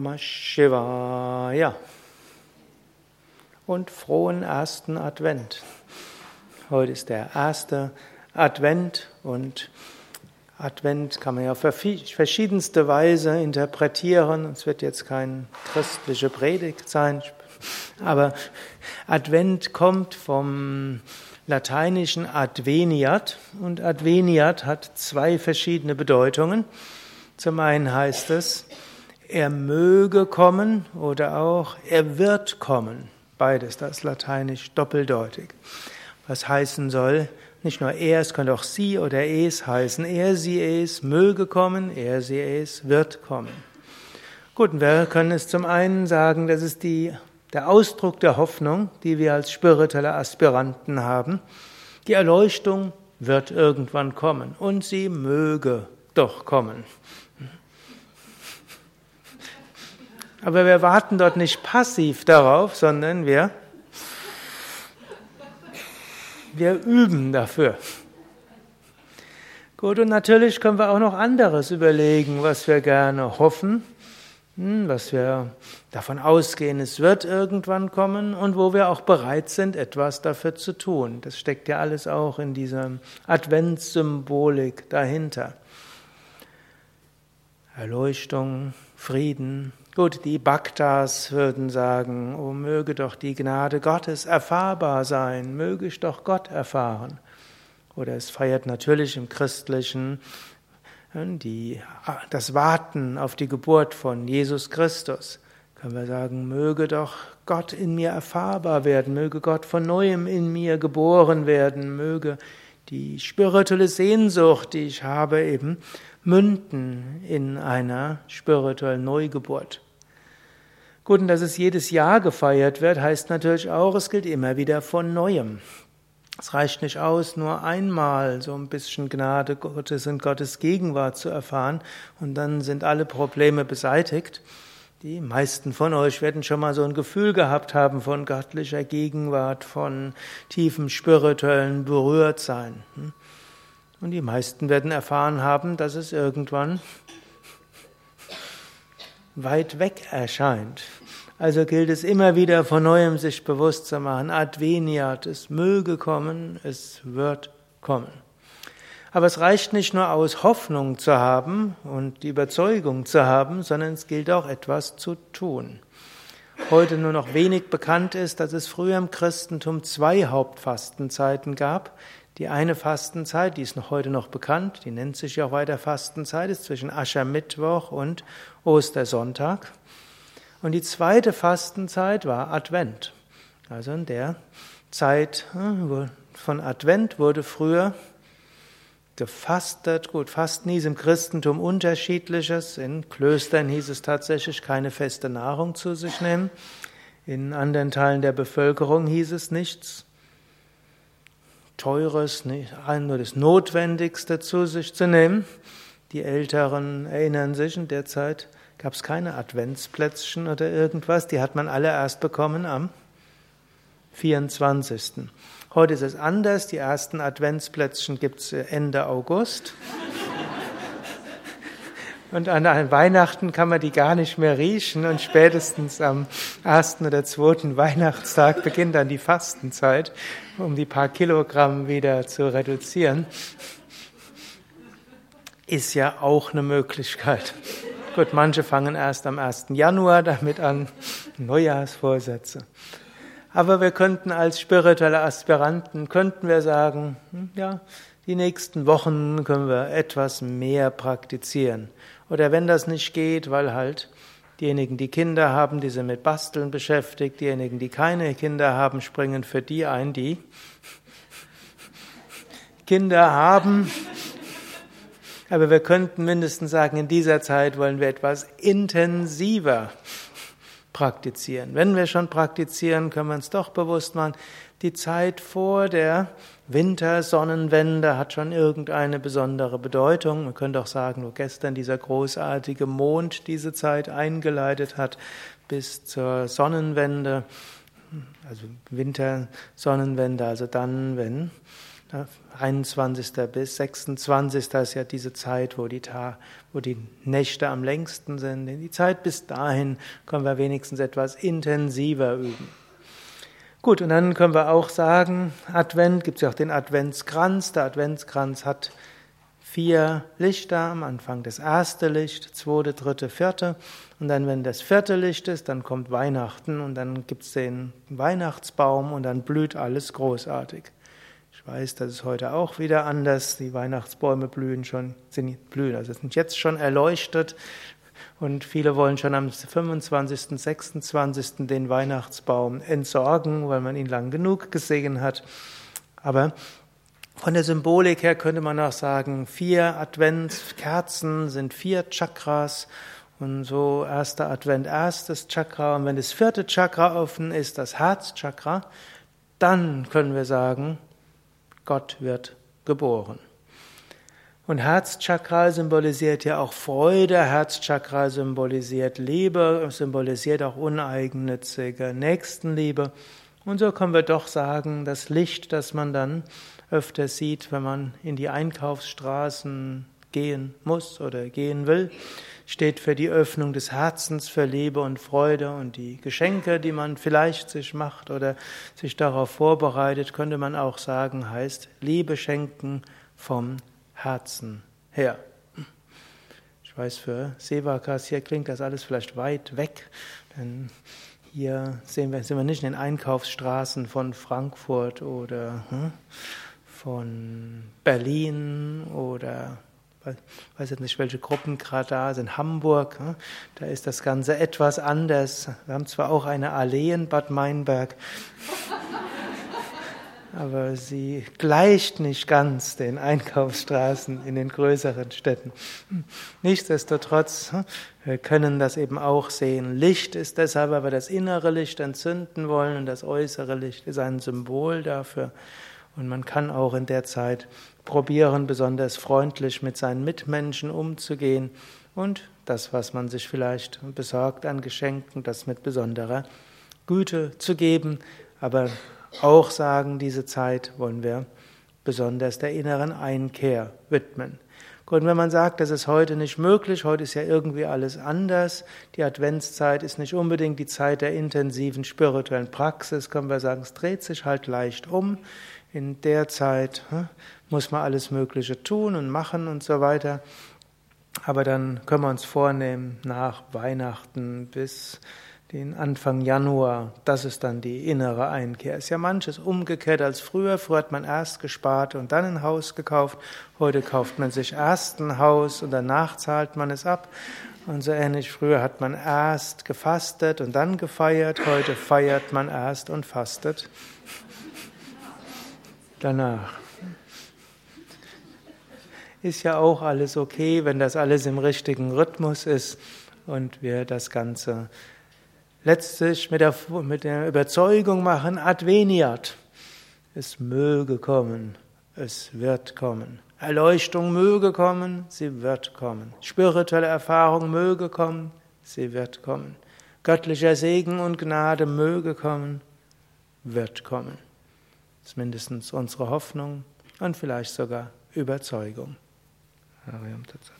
Namah Shivaya. Und frohen ersten Advent. Heute ist der erste Advent und Advent kann man ja auf verschiedenste Weise interpretieren. Es wird jetzt keine christliche Predigt sein, aber Advent kommt vom lateinischen Adveniat und Adveniat hat zwei verschiedene Bedeutungen. Zum einen heißt es, er möge kommen oder auch er wird kommen. Beides, das ist lateinisch doppeldeutig. Was heißen soll, nicht nur er, es könnte auch sie oder es heißen. Er, sie, es möge kommen, er, sie, es wird kommen. Gut, wir können es zum einen sagen, das ist die, der Ausdruck der Hoffnung, die wir als spirituelle Aspiranten haben. Die Erleuchtung wird irgendwann kommen und sie möge doch kommen. Aber wir warten dort nicht passiv darauf, sondern wir, wir üben dafür. Gut, und natürlich können wir auch noch anderes überlegen, was wir gerne hoffen, hm, was wir davon ausgehen, es wird irgendwann kommen und wo wir auch bereit sind, etwas dafür zu tun. Das steckt ja alles auch in dieser Adventssymbolik dahinter. Erleuchtung, Frieden, Gut, die Bhaktas würden sagen, oh möge doch die Gnade Gottes erfahrbar sein, möge ich doch Gott erfahren. Oder es feiert natürlich im Christlichen äh, die, das Warten auf die Geburt von Jesus Christus. Können wir sagen, möge doch Gott in mir erfahrbar werden, möge Gott von neuem in mir geboren werden, möge die spirituelle Sehnsucht, die ich habe, eben münden in einer spirituellen Neugeburt. Gut, und dass es jedes Jahr gefeiert wird, heißt natürlich auch, es gilt immer wieder von neuem. Es reicht nicht aus, nur einmal so ein bisschen Gnade Gottes und Gottes Gegenwart zu erfahren und dann sind alle Probleme beseitigt. Die meisten von euch werden schon mal so ein Gefühl gehabt haben von göttlicher Gegenwart, von tiefem spirituellen Berührtsein. Und die meisten werden erfahren haben, dass es irgendwann weit weg erscheint. Also gilt es immer wieder von neuem sich bewusst zu machen, Adveniat, es möge kommen, es wird kommen. Aber es reicht nicht nur aus, Hoffnung zu haben und die Überzeugung zu haben, sondern es gilt auch etwas zu tun. Heute nur noch wenig bekannt ist, dass es früher im Christentum zwei Hauptfastenzeiten gab. Die eine Fastenzeit, die ist noch heute noch bekannt, die nennt sich ja auch weiter Fastenzeit, ist zwischen Aschermittwoch und Ostersonntag. Und die zweite Fastenzeit war Advent. Also in der Zeit hm, von Advent wurde früher gefastet. Gut, Fasten hieß im Christentum unterschiedliches. In Klöstern hieß es tatsächlich keine feste Nahrung zu sich nehmen. In anderen Teilen der Bevölkerung hieß es nichts Teures, nur das Notwendigste zu sich zu nehmen. Die Älteren erinnern sich, in der Zeit gab es keine Adventsplätzchen oder irgendwas, die hat man alle erst bekommen am 24. Heute ist es anders, die ersten Adventsplätzchen gibt es Ende August. Und an Weihnachten kann man die gar nicht mehr riechen und spätestens am ersten oder zweiten Weihnachtstag beginnt dann die Fastenzeit, um die paar Kilogramm wieder zu reduzieren. Ist ja auch eine Möglichkeit. Gut, manche fangen erst am 1. Januar damit an, Neujahrsvorsätze. Aber wir könnten als spirituelle Aspiranten, könnten wir sagen, hm, ja, die nächsten Wochen können wir etwas mehr praktizieren. Oder wenn das nicht geht, weil halt diejenigen, die Kinder haben, die sind mit Basteln beschäftigt, diejenigen, die keine Kinder haben, springen für die ein, die Kinder haben. Aber wir könnten mindestens sagen, in dieser Zeit wollen wir etwas intensiver praktizieren. Wenn wir schon praktizieren, können wir uns doch bewusst machen, die Zeit vor der Wintersonnenwende hat schon irgendeine besondere Bedeutung. Man könnte auch sagen, wo gestern dieser großartige Mond diese Zeit eingeleitet hat bis zur Sonnenwende, also Wintersonnenwende, also dann, wenn 21. bis 26. ist ja diese Zeit, wo die, Ta wo die Nächte am längsten sind. In die Zeit bis dahin können wir wenigstens etwas intensiver üben. Gut, und dann können wir auch sagen, Advent gibt es ja auch den Adventskranz. Der Adventskranz hat vier Lichter, am Anfang das erste Licht, zweite, dritte, vierte. Und dann, wenn das vierte Licht ist, dann kommt Weihnachten und dann gibt es den Weihnachtsbaum und dann blüht alles großartig. Ich weiß, das ist heute auch wieder anders. Die Weihnachtsbäume blühen schon, sind blühen, also sind jetzt schon erleuchtet. Und viele wollen schon am 25., 26. den Weihnachtsbaum entsorgen, weil man ihn lang genug gesehen hat. Aber von der Symbolik her könnte man auch sagen, vier Adventskerzen sind vier Chakras und so erster Advent erstes Chakra und wenn das vierte Chakra offen ist, das Herzchakra, dann können wir sagen, Gott wird geboren. Und Herzchakra symbolisiert ja auch Freude, Herzchakra symbolisiert Liebe, symbolisiert auch uneigennützige Nächstenliebe. Und so können wir doch sagen, das Licht, das man dann öfter sieht, wenn man in die Einkaufsstraßen gehen muss oder gehen will, steht für die Öffnung des Herzens für Liebe und Freude und die Geschenke, die man vielleicht sich macht oder sich darauf vorbereitet, könnte man auch sagen, heißt Liebe schenken vom Herzen her. Ich weiß, für Sevakas hier klingt das alles vielleicht weit weg, denn hier sehen wir, sind wir nicht in den Einkaufsstraßen von Frankfurt oder hm, von Berlin oder weiß jetzt nicht, welche Gruppen gerade da sind, Hamburg, hm, da ist das Ganze etwas anders. Wir haben zwar auch eine Allee in Bad Meinberg, aber sie gleicht nicht ganz den Einkaufsstraßen in den größeren Städten. Nichtsdestotrotz, wir können das eben auch sehen. Licht ist deshalb, weil wir das innere Licht entzünden wollen und das äußere Licht ist ein Symbol dafür. Und man kann auch in der Zeit probieren, besonders freundlich mit seinen Mitmenschen umzugehen und das, was man sich vielleicht besorgt an Geschenken, das mit besonderer Güte zu geben, aber auch sagen, diese Zeit wollen wir besonders der inneren Einkehr widmen. Gut, wenn man sagt, das ist heute nicht möglich, heute ist ja irgendwie alles anders, die Adventszeit ist nicht unbedingt die Zeit der intensiven spirituellen Praxis, können wir sagen, es dreht sich halt leicht um. In der Zeit muss man alles Mögliche tun und machen und so weiter. Aber dann können wir uns vornehmen, nach Weihnachten bis den Anfang Januar, das ist dann die innere Einkehr. Ist ja manches umgekehrt als früher. Früher hat man erst gespart und dann ein Haus gekauft. Heute kauft man sich erst ein Haus und danach zahlt man es ab. Und so ähnlich, früher hat man erst gefastet und dann gefeiert. Heute feiert man erst und fastet danach. Ist ja auch alles okay, wenn das alles im richtigen Rhythmus ist und wir das Ganze letztlich mit der, mit der Überzeugung machen, adveniat. Es möge kommen, es wird kommen. Erleuchtung möge kommen, sie wird kommen. Spirituelle Erfahrung möge kommen, sie wird kommen. Göttlicher Segen und Gnade möge kommen, wird kommen. Ist mindestens unsere Hoffnung und vielleicht sogar Überzeugung. Hariam Tatsat.